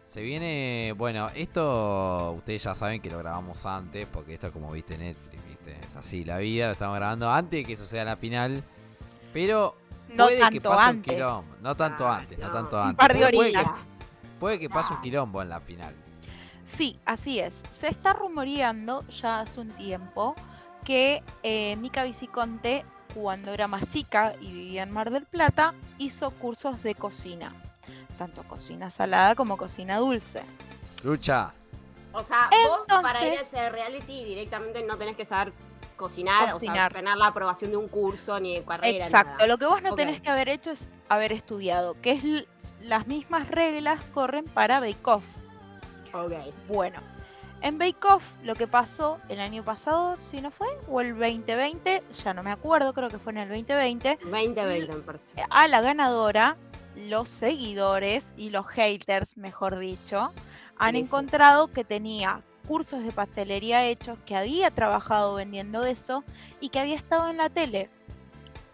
Se viene. Bueno, esto ustedes ya saben que lo grabamos antes, porque esto, como viste Netflix, viste. Es así la vida, lo estamos grabando antes de que suceda la final. Pero No puede que pase un quilombo. No tanto Ah, antes, no, no. tanto Un antes. par de Puede- que, puede que pase un quilombo en la final. Sí, así es. Se está rumoreando ya hace un tiempo que eh, Mica Viciconte, cuando era más chica y vivía en Mar del Plata, hizo cursos de cocina. Tanto cocina salada como cocina dulce. Lucha. O sea, vos para ir a ese reality directamente no tenés que saber cocinar, o sea, Cocinar. tener la aprobación de un curso ni de carrera. ni Exacto, nada. lo que vos no Ok. tenés que haber hecho es haber estudiado, que es las mismas reglas corren para Bake Off. Ok. Bueno, en Bake Off lo que pasó el año pasado, si no fue, o el 2020, ya no me acuerdo, creo que fue en el 2020, 2020 me parece. a la ganadora, los seguidores y los haters, mejor dicho, han Sí, sí. encontrado que tenía cursos de pastelería hechos, que había trabajado vendiendo eso y que había estado en la tele.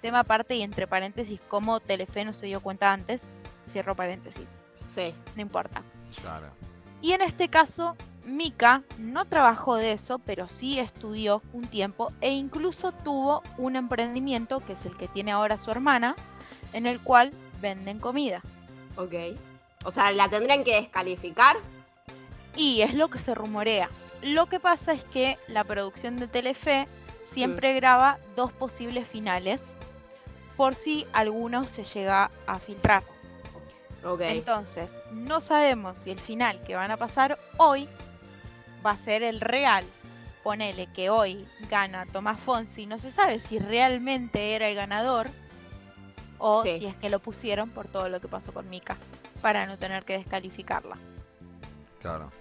Tema aparte y entre paréntesis, como Telefe no se dio cuenta antes, cierro paréntesis, Sí. no importa. Claro. Y en este caso Mika no trabajó de eso, pero sí estudió un tiempo e incluso tuvo un emprendimiento, que es el que tiene ahora su hermana, en el cual venden comida. Ok. O sea, ¿la tendrían que descalificar? Y es lo que se rumorea. Lo que pasa es que la producción de Telefe siempre graba dos posibles finales por si alguno se llega a filtrar. Ok. Entonces, no sabemos si el final que van a pasar hoy va a ser el real. Ponele que hoy gana Tomás Fonsi, no se sabe si realmente era el ganador o Sí. si es que lo pusieron por todo lo que pasó con Mika para no tener que descalificarla. Claro.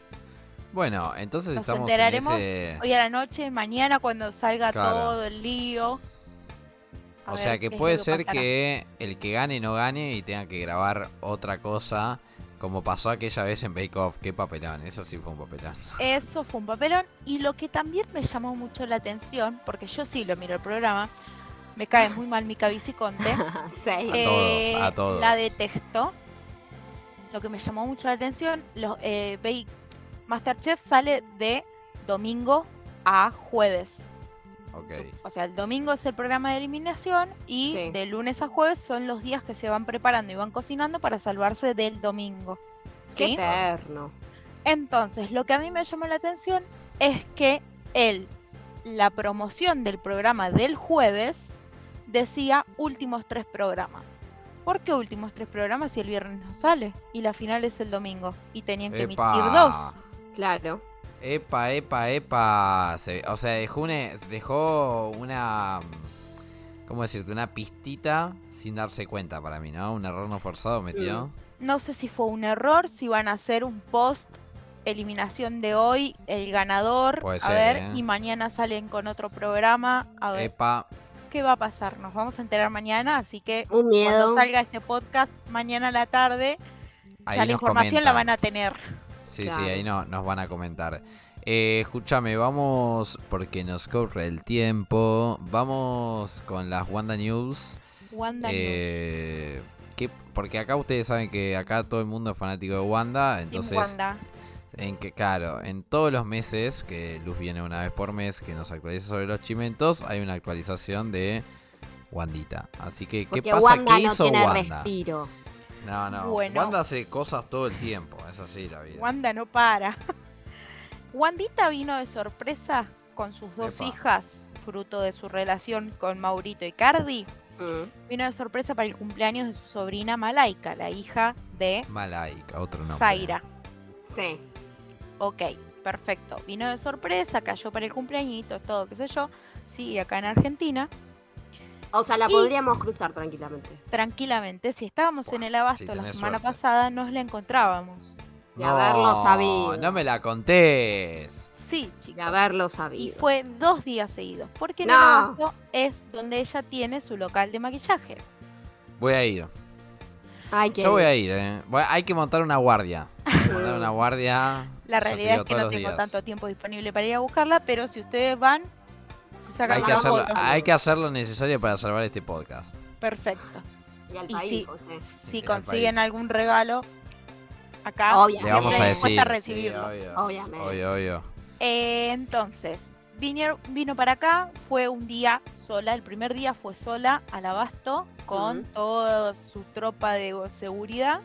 Bueno, entonces Nos estamos enteraremos en ese... Hoy a la noche, mañana cuando salga Claro. todo el lío. a O sea que puede ser pasará. que el que gane no gane y tenga que grabar otra cosa, como pasó aquella vez en Bake Off. Qué papelón, eso sí fue un papelón. Eso fue un papelón. Y lo que también me llamó mucho la atención, porque yo sí lo miro el programa, me cae muy mal Mica Viciconte. Sí. A todos, a todos. La detesto. Lo que me llamó mucho la atención, los, eh, Bake- Masterchef sale de domingo a jueves. Ok. O sea, el domingo es el programa de eliminación y Sí. de lunes a jueves son los días que se van preparando y van cocinando para salvarse del domingo. Qué ¿Sí? eterno. Entonces, lo que a mí me llamó la atención es que él, la promoción del programa del jueves, decía últimos tres programas. ¿Por qué últimos tres programas si el viernes no sale? Y la final es el domingo. Y tenían que emitir dos. Claro. Epa, epa, epa. Se- o sea, dejó una, dejó una. ¿Cómo decirte? Una pistita sin darse cuenta para mí, ¿no? Un error no forzado metió. No sé si fue un error, si van a hacer un post eliminación de hoy, el ganador. Puede a ser, ver, ¿eh? y mañana salen con otro programa. A ver Epa. Qué va a pasar. Nos vamos a enterar mañana, así que Un cuando salga este podcast mañana a la tarde, Ahí ya la información la van a tener. Sí, Claro. sí, ahí no, nos van a comentar. Eh, escúchame, vamos, porque nos corre el tiempo. Vamos con las Wanda News. Wanda News. Eh, que- porque acá ustedes saben que acá todo el mundo es fanático de Wanda. Entonces, Wanda. En que, claro, en todos los meses, que Luz viene una vez por mes, que nos actualiza sobre los chimentos, hay una actualización de Wandita. Así que, ¿qué Porque pasa? Wanda ¿Qué no hizo tiene Wanda? respiro. No, no. Bueno. Wanda hace cosas todo el tiempo. Es así la vida. Wanda no para. <laughs> Wandita vino de sorpresa con sus dos Epa. hijas, fruto de su relación con Maurito y Cardi. Mm. Vino de sorpresa para el cumpleaños de su sobrina Malaika, la hija de Malaika, otro nombre. Zaira. Sí. Ok, perfecto. Vino de sorpresa, cayó para el cumpleañito, todo, qué sé yo. Sí, acá en Argentina, O sea, la Y- podríamos cruzar tranquilamente. tranquilamente. Si estábamos en el abasto sí, la semana suerte. pasada, nos la encontrábamos. De haberlo sabido. No me la contés. Sí, De chicos. haberlo Y sabido. fue dos días seguidos. Porque en No. el abasto es donde ella tiene su local de maquillaje. Voy a ir. Ay, Yo voy a ir, eh. Voy- Hay que montar una guardia. Hay <laughs> que montar una guardia. La realidad es que no tengo días. tanto tiempo disponible para ir a buscarla, pero si ustedes van, se sacan Hay que, hacer, hay que hacer lo necesario para salvar este podcast. Perfecto. Y al Y país. José. Si Y al consiguen país. algún regalo, acá Obviamente. Le vamos a decir. sí, recibirlo. obvio, Obviamente. obvio, obvio. Eh, entonces, vino, vino para acá, fue un día sola, el primer día fue sola al abasto con toda su tropa de seguridad.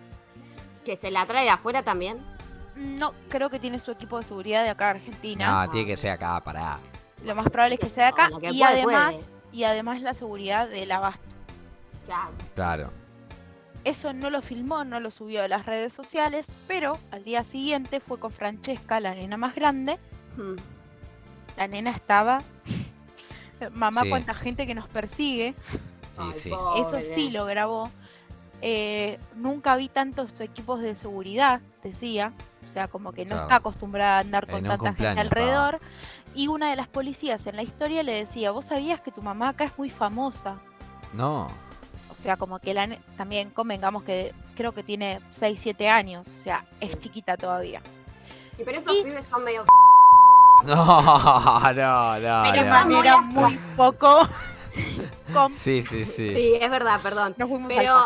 Que se la trae de afuera también. No, creo que tiene su equipo de seguridad de acá de Argentina. No, tiene que ser acá, pará. Lo más probable es que sea de acá. Y puede, además, puede. y además la seguridad del abasto. Claro. Claro. Eso no lo filmó, no lo subió a las redes sociales, pero al día siguiente fue con Francesca, la nena más grande. Mm. La nena estaba. <laughs> Mamá, Sí. cuánta gente que nos persigue. Ay, sí. Eso sí lo grabó. Eh, nunca vi tantos equipos de seguridad, decía. O sea, como que no Claro. está acostumbrada a andar con tanta gente alrededor. Y una de las policías en la historia le decía, vos sabías que tu mamá acá es muy famosa. No. O sea, como que la también convengamos que creo que tiene 6, 7 años. O sea, es chiquita todavía. Y pero esos Y- pibes son medio. <laughs> No, no, no. Menos no. era muy <laughs> poco. Sí, sí, sí. Sí, es verdad, perdón. Pero.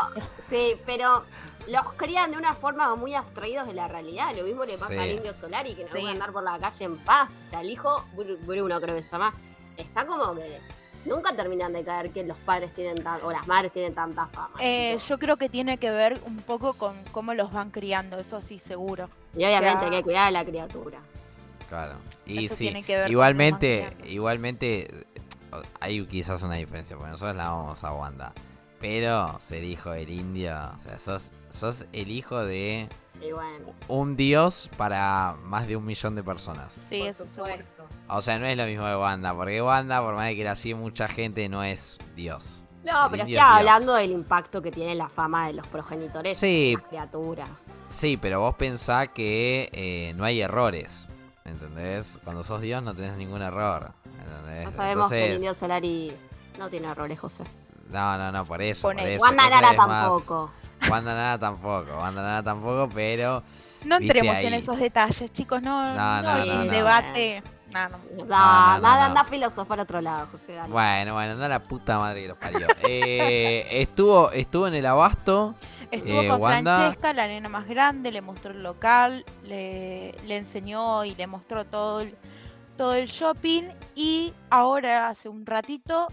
Sí, pero los crían de una forma muy abstraídos de la realidad. Lo mismo le pasa Sí. al indio Solari, que no Sí. puede andar por la calle en paz. O sea, el hijo, Bru- Bruno creo que se llama, está como que nunca terminan de caer que los padres tienen tan, o las madres tienen tanta fama. Eh, yo creo que tiene que ver un poco con cómo los van criando, eso sí, seguro. y obviamente o sea- hay que cuidar a la criatura. Claro. Y Eso sí, tiene que ver igualmente, igualmente eh, hay quizás una diferencia, porque nosotros la vamos a Wanda. Pero ser hijo del indio, o sea, sos, sos el hijo de Y bueno, un dios para más de un millón de personas. Sí, por eso supuesto. O sea, no es lo mismo de Wanda, porque Wanda, por más de que la sigue mucha gente, no es dios. No, El pero indio estaba es Dios. hablando del impacto que tiene la fama de los progenitores Sí. en las criaturas. Sí, pero vos pensás que eh, no hay errores. ¿Entendés? Cuando sos Dios no tenés ningún error. ¿entendés? Ya sabemos que el indio Solari no tiene errores, José. No, no, no, por eso. Por eso. Wanda Nara es más- tampoco. Wanda Nara tampoco. Wanda Nara tampoco, pero. No entremos en esos detalles, chicos, no, No, no, no, no, no. debate. No, no. No, no, no, nada, no. anda a filosofar a otro lado, José. dale. Bueno, bueno, anda la puta madre que los parió. <laughs> Eh, estuvo, estuvo en el abasto. Estuvo Eh, con Wanda- Francesca, la nena más grande, le mostró el local, le, le enseñó y le mostró todo el, todo el shopping y ahora hace un ratito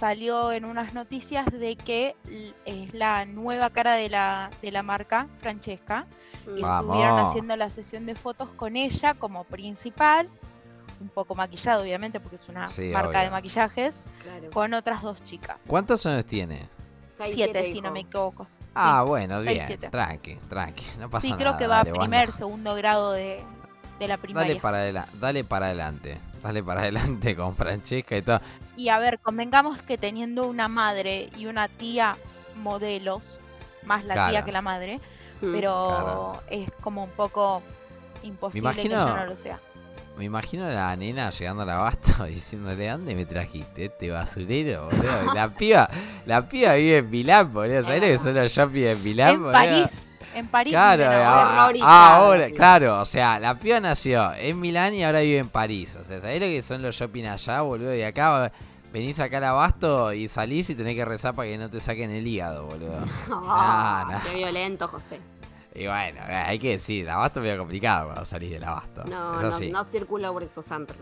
salió en unas noticias de que es la nueva cara de la, de la marca, Francesca, y Mm. Vamos. estuvieron haciendo la sesión de fotos con ella como principal, un poco maquillado obviamente porque es una Sí, marca obvio. de maquillajes, Claro. con otras dos chicas. ¿Cuántos años tiene? Seis, Siete, si no me equivoco. Ah, bueno, seis, bien. siete. Tranqui, tranqui. No pasa Sí, nada. creo que va a primer, segundo grado de, de la primaria. Dale para, adela- dale para adelante. Dale para <laughs> adelante con Francesca y todo. Y a ver, convengamos que teniendo una madre y una tía modelos, más la tía que la madre, Mm. pero Claro. es como un poco imposible que yo no lo sea. Me imagino a la nena llegando al abasto <laughs> diciéndole, ¿dónde me trajiste este basurero, boludo? La piba, la piba vive en Milán, boludo. ¿Sabés lo que <laughs> son los shopping en Milán, En boludo? París, en París. Claro, ahora. ahora, claro, o sea, la piba nació en Milán y ahora vive en París. O sea, ¿sabés lo que son los shopping allá, boludo? Y acá venís acá al abasto y salís y tenés que rezar para que no te saquen el hígado, boludo. <laughs> Ah, no. Qué violento, José. Y bueno, hay que decir, el abasto es medio complicado cuando salís del abasto. No, no, así. no circulo por esos antros.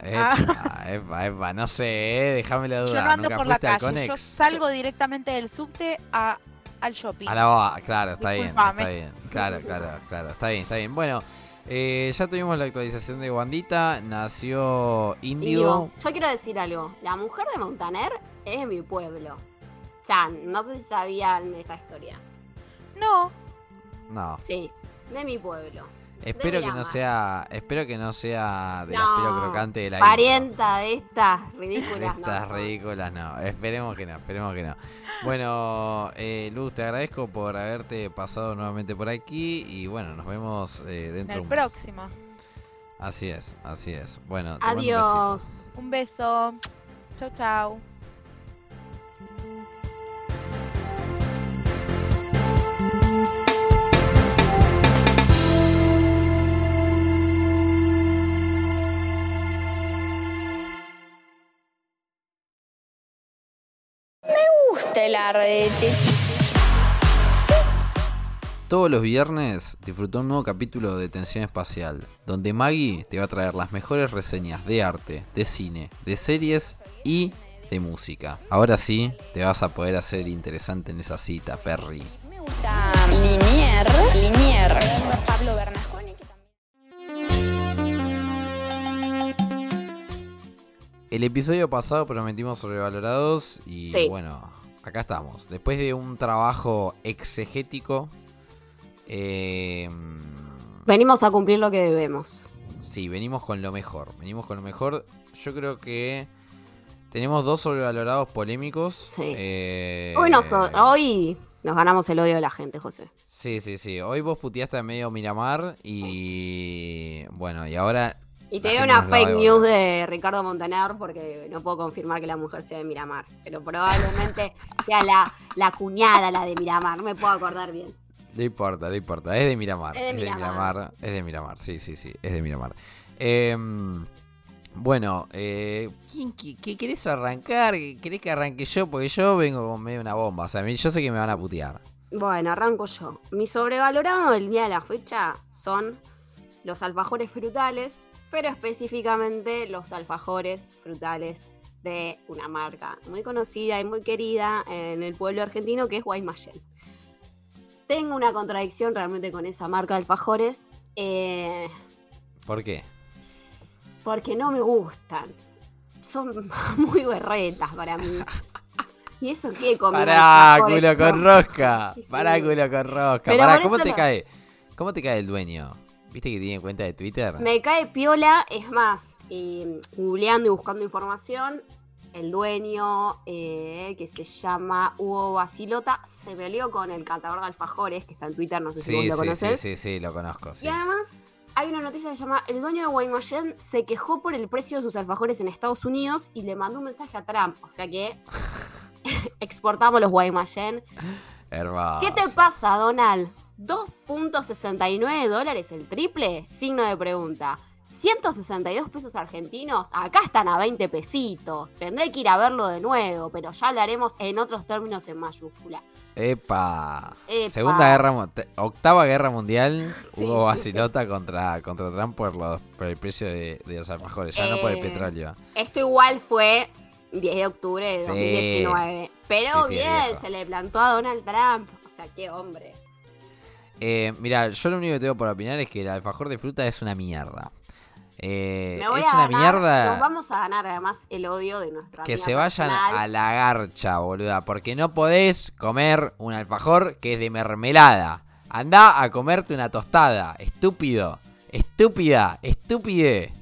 Epa, <laughs> epa, epa, no sé, eh, déjame la duda. Yo no ando ¿Nunca por la calle, yo salgo directamente del subte a, al shopping. A la claro, está bien, está bien. Claro, claro, claro, está bien, está bien. Bueno, eh, ya tuvimos la actualización de Wandita, nació Indio. digo, yo quiero decir algo. La mujer de Montaner es de mi pueblo. Chan, no sé si sabían esa historia. No, No, Sí, de mi pueblo. Espero que no sea, espero que no sea de las No, pelo crocante de la intro. Parienta de estas ridículas. no estas son. ridículas, no. Esperemos que no, esperemos que no. Bueno, eh, Luz, te agradezco por haberte pasado nuevamente por aquí y bueno, nos vemos eh, en dentro de el un mes. próximo. Así es, así es. Bueno, te mando un. Adiós. Un beso. Chau, chau. El ardete. Todos los viernes disfruta un nuevo capítulo de Tensión Espacial, donde Maggie te va a traer las mejores reseñas de arte, de cine, de series y de música. Ahora sí, te vas a poder hacer interesante en esa cita, Perry. Me gusta Liniers. Liniers. Pablo Bernasconi. El episodio pasado prometimos sobrevalorados y Sí. bueno, acá estamos. Después de un trabajo exegético, eh, Venimos a cumplir lo que debemos. sí, venimos con lo mejor. Venimos con lo mejor. Yo creo que tenemos dos sobrevalorados polémicos. Sí. eh, Hoy, nos, hoy nos ganamos el odio de la gente, José. Sí, sí, sí. Hoy vos puteaste a medio Miramar y bueno, y ahora Y te doy una fake news de Ricardo Montaner porque no puedo confirmar que la mujer sea de Miramar. Pero probablemente <laughs> sea la, la cuñada la de Miramar. No me puedo acordar bien. No importa, no importa. Es de Miramar. Es de Es de Miramar. Es de Miramar. Sí, sí, sí. Es de Miramar. Eh, bueno, eh, ¿quién, qué, qué querés arrancar? ¿Querés que arranque yo? Porque yo vengo con medio una bomba. O sea, yo sé que me van a putear. Bueno, arranco yo. Mi sobrevalorado del día de la fecha son los alfajores frutales, pero específicamente los alfajores frutales de una marca muy conocida y muy querida en el pueblo argentino que es Guaymallén. Tengo una contradicción realmente con esa marca de alfajores. eh, ¿Por qué? porque no me gustan. Son <laughs> muy berretas para mí. <laughs> ¿Y eso qué comer Pará, culo con rosca. Sí. Pará, culo con rosca. Pará, ¿cómo te lo- cae? ¿Cómo te cae el dueño? ¿Viste que tiene cuenta de Twitter? Me cae piola, es más, eh, googleando y buscando información, el dueño, eh, que se llama Hugo Basilota, se peleó con el catador de alfajores, que está en Twitter, no sé si vos Sí, lo sí, sí, sí, sí, lo conozco. sí. Y además, hay una noticia que se llama: El dueño de Guaymallén se quejó por el precio de sus alfajores en Estados Unidos y le mandó un mensaje a Trump. O sea que <laughs> exportamos los Guaymallén. Hermoso. ¿Qué te pasa, Donald? 2.69 dólares el triple? Signo de pregunta. 162 pesos argentinos, acá están a 20 pesitos. Tendré que ir a verlo de nuevo, pero ya hablaremos en otros términos en mayúscula. Epa. Epa. Segunda guerra, octava guerra mundial. <laughs> Sí. Hubo Basilota contra, contra Trump por, los, por el precio de, de los alfajores, ya no por el Eh, petróleo. Esto igual fue 10 de octubre de Sí. 2019. Pero Sí, bien, se le plantó a Donald Trump. O sea, qué hombre. Eh, mira, yo lo único que tengo por opinar es que el alfajor de fruta es una mierda. Eh, Me voy es a una ganar- mierda. Nos vamos a ganar además el odio de nuestra Que se vayan personal. a la garcha, boluda. Porque no podés comer un alfajor que es de mermelada. Andá a comerte una tostada. Estúpido. Estúpida. Estúpide.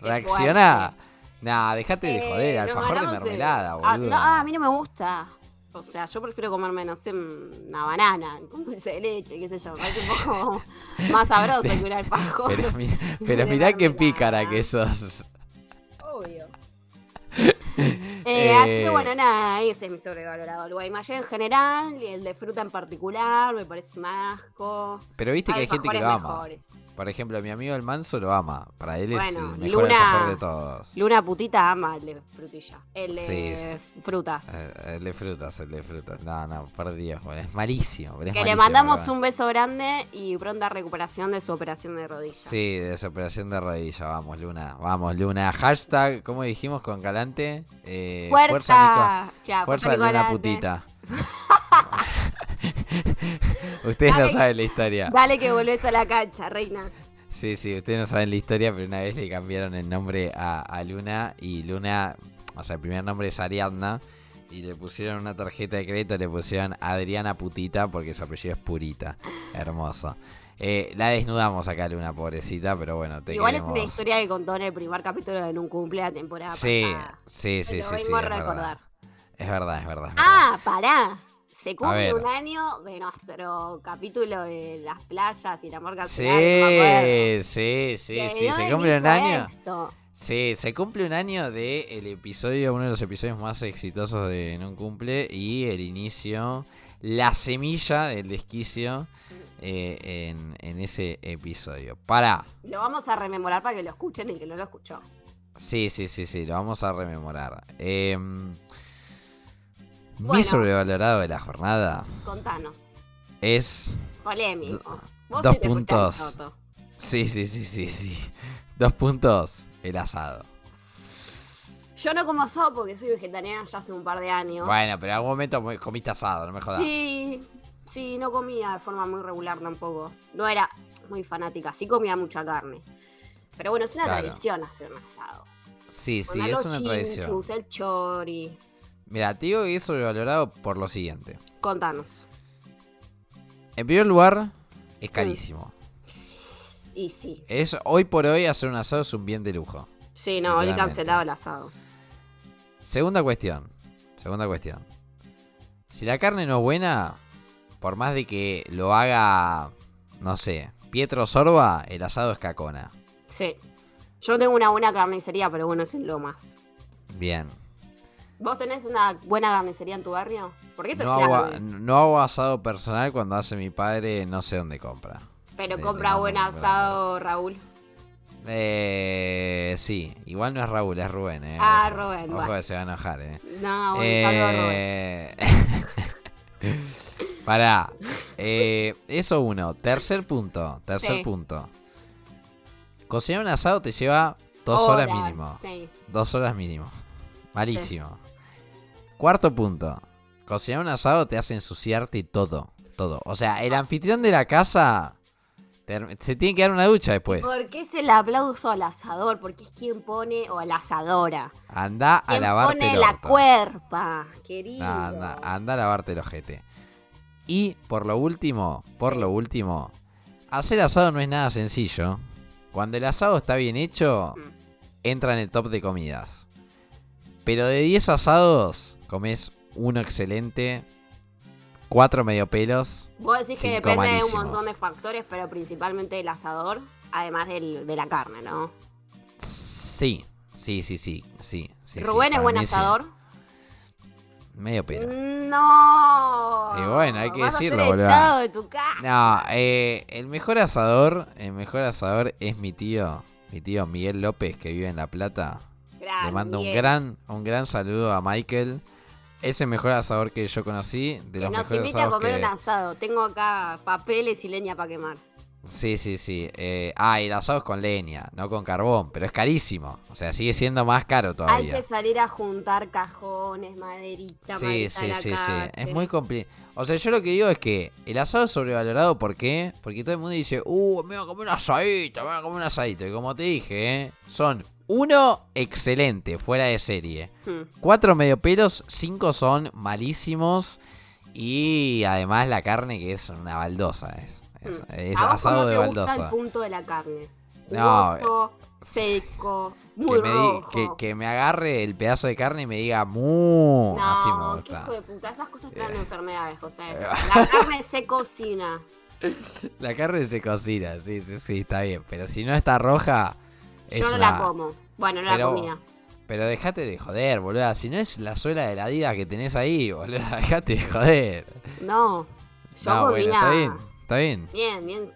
Reaccioná. Nah, dejate de Eh, joder. nos Alfajor de eh, mermelada, ah, boluda. no, ah, a mí no me gusta. O sea, yo prefiero comerme, no sé, una banana con dulce de leche, qué sé yo. Me parece un poco <laughs> más sabroso que un alfajor. Pero, mi- pero de <laughs> mirá qué pícara que sos. Obvio. Eh, así Eh, que bueno, nada, ese es mi sobrevalorado. El Guaymallén en general y el de fruta en particular me parece un asco. Pero viste que hay gente que lo ama. mejores. Por ejemplo, mi amigo el Manso lo ama. Para él es Bueno, el mejor Luna- de todos. Luna putita ama el de frutilla. El de frutas. Eh, El de frutas, el de frutas. No, no, por Dios, es malísimo. es que le mandamos un beso grande y pronta recuperación de su operación de rodilla. Sí, de esa operación de rodilla. Vamos, Luna. Vamos, Luna. Hashtag, ¿cómo dijimos con Galante? Eh, Fuerza, Nico. Fuerza Nico Luna Grande. putita. <laughs> <laughs> ustedes no saben la historia. Dale que volvés a la cancha, reina. Sí, sí, ustedes no saben la historia, pero una vez le cambiaron el nombre a, a Luna y Luna, o sea, el primer nombre es Ariadna y le pusieron una tarjeta de crédito, le pusieron Adriana Putita porque su apellido es Purita. Hermoso. Eh, la desnudamos acá, Luna, pobrecita, pero bueno, te Igual es una historia que contó en el primer capítulo de un cumple la temporada Sí, pasada. sí, sí, lo sí, sí, a es verdad. Es verdad, es verdad. es verdad. Ah, pará. Se cumple un año de nuestro capítulo de las playas y el amor no acuerdo. Sí, sí, sí, sí, dio se cumple un año. esto. Sí, se cumple un año de el episodio, uno de los episodios más exitosos de un cumple y el inicio, la semilla del desquicio eh, en, en ese episodio. Para, Lo vamos a rememorar para que lo escuchen el que no lo escuchó. sí, sí, sí, sí, lo vamos a rememorar. Eh, Mi Bueno. sobrevalorado de la jornada Contanos. es... Polémico. Vos dos sí puntos. Sí, sí, sí, sí, sí. Dos puntos, el asado. Yo no como asado porque soy vegetariana ya hace un par de años. Bueno, pero en algún momento comiste asado, no me jodas. Sí, sí, no comía de forma muy regular tampoco. No era muy fanática, sí comía mucha carne. Pero bueno, es una Claro. tradición hacer un asado. Sí, sí, es una tradición. el chori. Mira, te digo que es sobrevalorado por lo siguiente. Contanos. En primer lugar, es carísimo. Y sí. Es hoy por hoy hacer un asado es un bien de lujo. Sí, no, hoy cancelado el asado. Segunda cuestión. Segunda cuestión. Si la carne no es buena, por más de que lo haga, no sé, Pietro Sorba, el asado es cacona. Sí. Yo tengo una buena carnicería, pero bueno, es en Lomas. Bien. ¿Vos tenés una buena carnicería en tu barrio? Porque eso No es hago, clave. no hago asado personal cuando hace mi padre, no sé dónde compra. Pero de- compra de- buen asado, Raúl. Eh, sí, igual no es Raúl, es Rubén, eh. Ah. Rubén, Ojo bueno. que se va a enojar, eh. No, bueno, a Rubén. Eh, <laughs> Pará. Eh, eso uno. Tercer punto. Tercer Sí. punto. Cocinar un asado te lleva dos horas, mínimo. Sí. Dos horas mínimo. Malísimo. Cuarto punto. Cocinar un asado te hace ensuciarte todo. Todo. O sea, el anfitrión de la casa se tiene que dar una ducha después. ¿Por qué se le aplauso al asador? Porque es quien pone, o a la asadora. Anda a lavarte pone el la cuerpa, querido. Anda, anda a lavarte el ojete. Y por lo último, por lo último, hacer asado no es nada sencillo. Cuando el asado está bien hecho, Mm. entra en el top de comidas. Pero de 10 asados, comes uno excelente, cuatro medio pelos. Vos decís que depende de un montón de factores, pero principalmente del asador, además del, de la carne, ¿no? Sí, sí, sí, sí, sí. sí, Rubén sí, es buen sí. asador. Medio pelo. No. Y bueno, hay que Vas decirlo, estado de tu casa. No, eh, el mejor asador, el mejor asador es mi tío, mi tío Miguel López que vive en La Plata. Grande, Le mando un gran, un gran saludo a Michael. Es el mejor asador que yo conocí, de Que los nos invite a comer que... un asado. Tengo acá papeles y leña para quemar. Sí, sí, sí. Eh, ah, el asado es con leña, no con carbón, pero es carísimo. O sea, sigue siendo más caro Hay todavía. que salir a juntar cajones, maderita, Sí, sí, sí, sí. Es muy complicado. O sea, yo lo que digo es que el asado es sobrevalorado, ¿por qué? Porque todo el mundo dice, uh, me voy a comer un asadito, me voy a comer un asadito. Y como te dije, ¿eh? son uno excelente, fuera de serie. Hmm. Cuatro medio pelos, cinco son malísimos. Y además la carne que es una baldosa. Es, es, Hmm. es ¿A vos asado de te gusta baldosa. el punto de la carne? No, seco, Que muy me, di- rojo. que, que me agarre el pedazo de carne y me diga, mu, no, así me gusta. hijo de puta. Esas cosas traen Eh. enfermedades, José. Eh. La carne se cocina. <laughs> La carne se cocina, sí, sí, sí, está bien. Pero si no está roja, es Yo no una- la como. Bueno, no Pero- la comía. Pero dejate de joder, boluda. Si no es la suela de la Adidas que tenés ahí, boluda, <laughs> dejate de joder. No. Yo no, bueno, está bien, está bien. Bien, bien.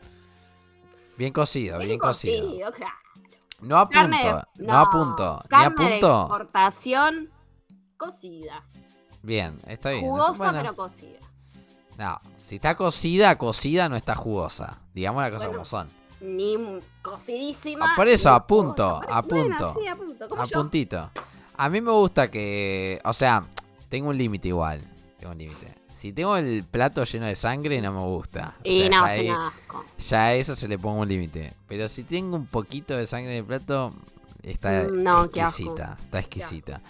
Bien cocido, bien, Bien cocido. cocido, claro. No a punto, Carne no, a punto. Ni a Carne de exportación cocida. Bien, está bien. Jugosa, Bueno, pero cocida. No, si está cocida, cocida no está jugosa. Digamos las cosas Bueno, como son. Ni cocidísima. Ah, por eso, a punto, a Bueno, punto. sí, a punto. como A yo. puntito. A mí me gusta que. O sea, tengo un límite igual. Tengo un límite. Si tengo el plato lleno de sangre, no me gusta. O Y sea, no, ya, ahí- asco. ya a eso se le pongo un límite. Pero si tengo un poquito de sangre en el plato, está Mm, no, exquisita. Está exquisita.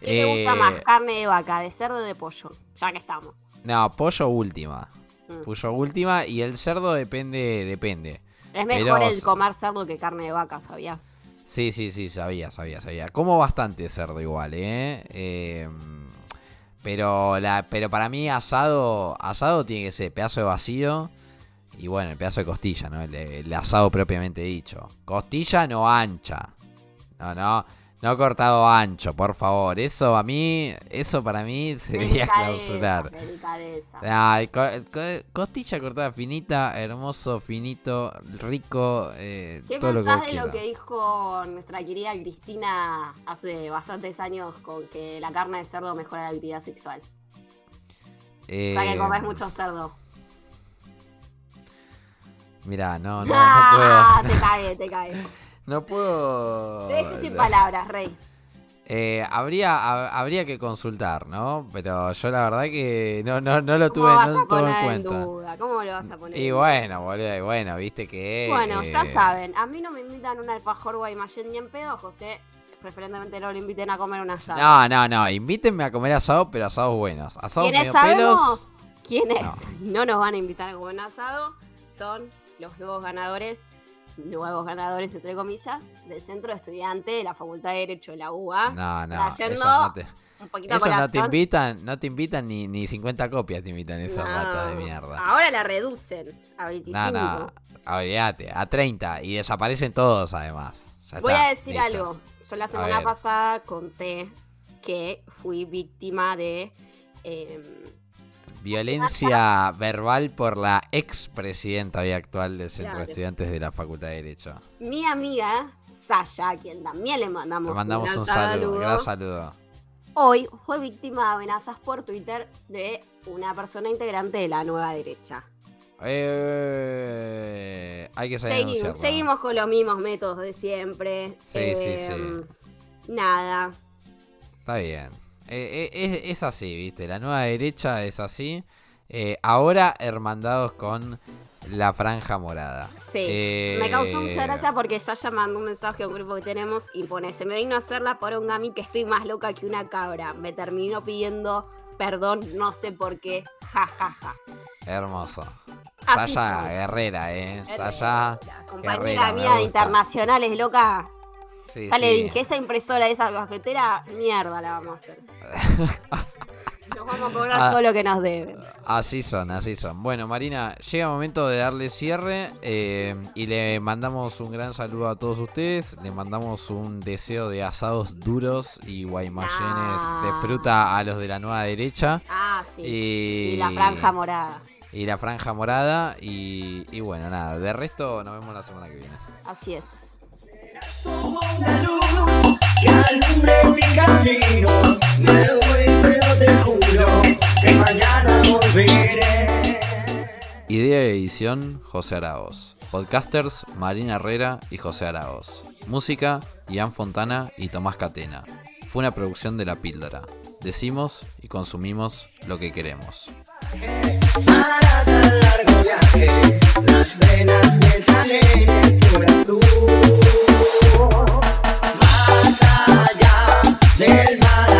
¿Qué te gusta Eh, más? ¿Carne de vaca, de cerdo o de pollo? Ya que estamos. No, pollo última. Mm. Pollo última y el cerdo depende, depende. Es mejor pero- el comer cerdo que carne de vaca, ¿sabías? Sí, sí, sí, sabía, sabía, sabía. Como bastante cerdo igual, ¿eh? Eh, pero, la, pero para mí asado, asado tiene que ser pedazo de vacío y bueno, el pedazo de costilla, ¿no? El, el asado propiamente dicho. Costilla no ancha. No, no, no cortado ancho, por favor. Eso a mí, eso para mí se debería clausurar. delicadeza. Ay, co- co- costilla cortada finita, hermoso, finito, rico, eh, ¿Qué todo lo que vos de lo que dijo nuestra querida Cristina hace bastantes años con que la carne de cerdo mejora la actividad sexual? O sea que Eh, comes mucho cerdo. Mira, no, no, Ah, no Te cae, te cae. No puedo. Te dejé sin palabras, Rey. Eh, habría, ha- habría que consultar, ¿no? Pero yo la verdad que no, no, no lo tuve, ¿Cómo vas no a lo tuve en poner en cuenta. duda? ¿Cómo lo vas a poner Y en bueno, boludo, y bueno, viste que. Bueno, ya eh, saben, a mí no me invitan a un alfajor guaymallén ni en pedo, a José preferentemente no lo inviten a comer un asado. No, no, no, invítenme a comer asado, pero asados buenos. Asados ¿Quiénes medio pelos. sabemos quiénes No. <laughs> no. nos van a invitar a comer un asado? Son los nuevos ganadores, nuevos ganadores entre comillas, del Centro de Estudiante de la Facultad de Derecho de la UBA. No, no, trayendo eso no te, un poquito eso no te invitan, no te invitan ni, ni 50 copias te invitan esos No. ratas de mierda. Ahora la reducen a 25. No, no, olvídate, a 30 y desaparecen todos además. Ya Voy está, a decir listo. algo. Yo la semana pasada conté que fui víctima de. em, Violencia verbal por la expresidenta hoy actual del Centro de. Estudiantes de la Facultad de Derecho. mi amiga Sasha, a quien también le mandamos, Le mandamos un saludo, gran saludo. hoy fue víctima de amenazas por Twitter de una persona integrante de la nueva derecha. Eh, hay que salir a Seguimos, seguimos con los mismos métodos de siempre. Sí, sí, Eh, Nada. Está bien. Eh, eh, es, es así, ¿viste? La nueva derecha es así. Eh, ahora hermandados con la franja morada. Sí. Me causó mucha gracia porque está llamando un mensaje a un grupo que tenemos y pone, se me vino a hacer la porongami que estoy más loca que una cabra. Me terminó pidiendo perdón, no sé por qué. Ja, ja, ja. Hermoso. Soy. Guerrera, ¿eh? Saya. La compañera Guerrera, mía de internacionales, loca. Sí, Ya le dije, esa impresora esa cafetera, mierda la vamos a hacer. <laughs> Nos vamos a cobrar Ah. todo lo que nos deben. Así son, así son. Bueno, Marina, llega el momento de darle cierre eh, y le mandamos un gran saludo a todos ustedes. Le mandamos un deseo de asados duros y guaymayenes Ah. de fruta a los de la nueva derecha. Ah, sí. Y, Y la franja morada. Y la franja morada. Y, y bueno, nada. De resto, nos vemos la semana que viene. Así es. Idea y edición, José Araoz. Podcasters, Marina Herrera y José Araoz. Música, Ian Fontana y Tomás Catena. Fue una producción de La Píldora. Decimos y consumimos lo que queremos. Para tan largo viaje, las venas me salen el corazón. Más allá del mar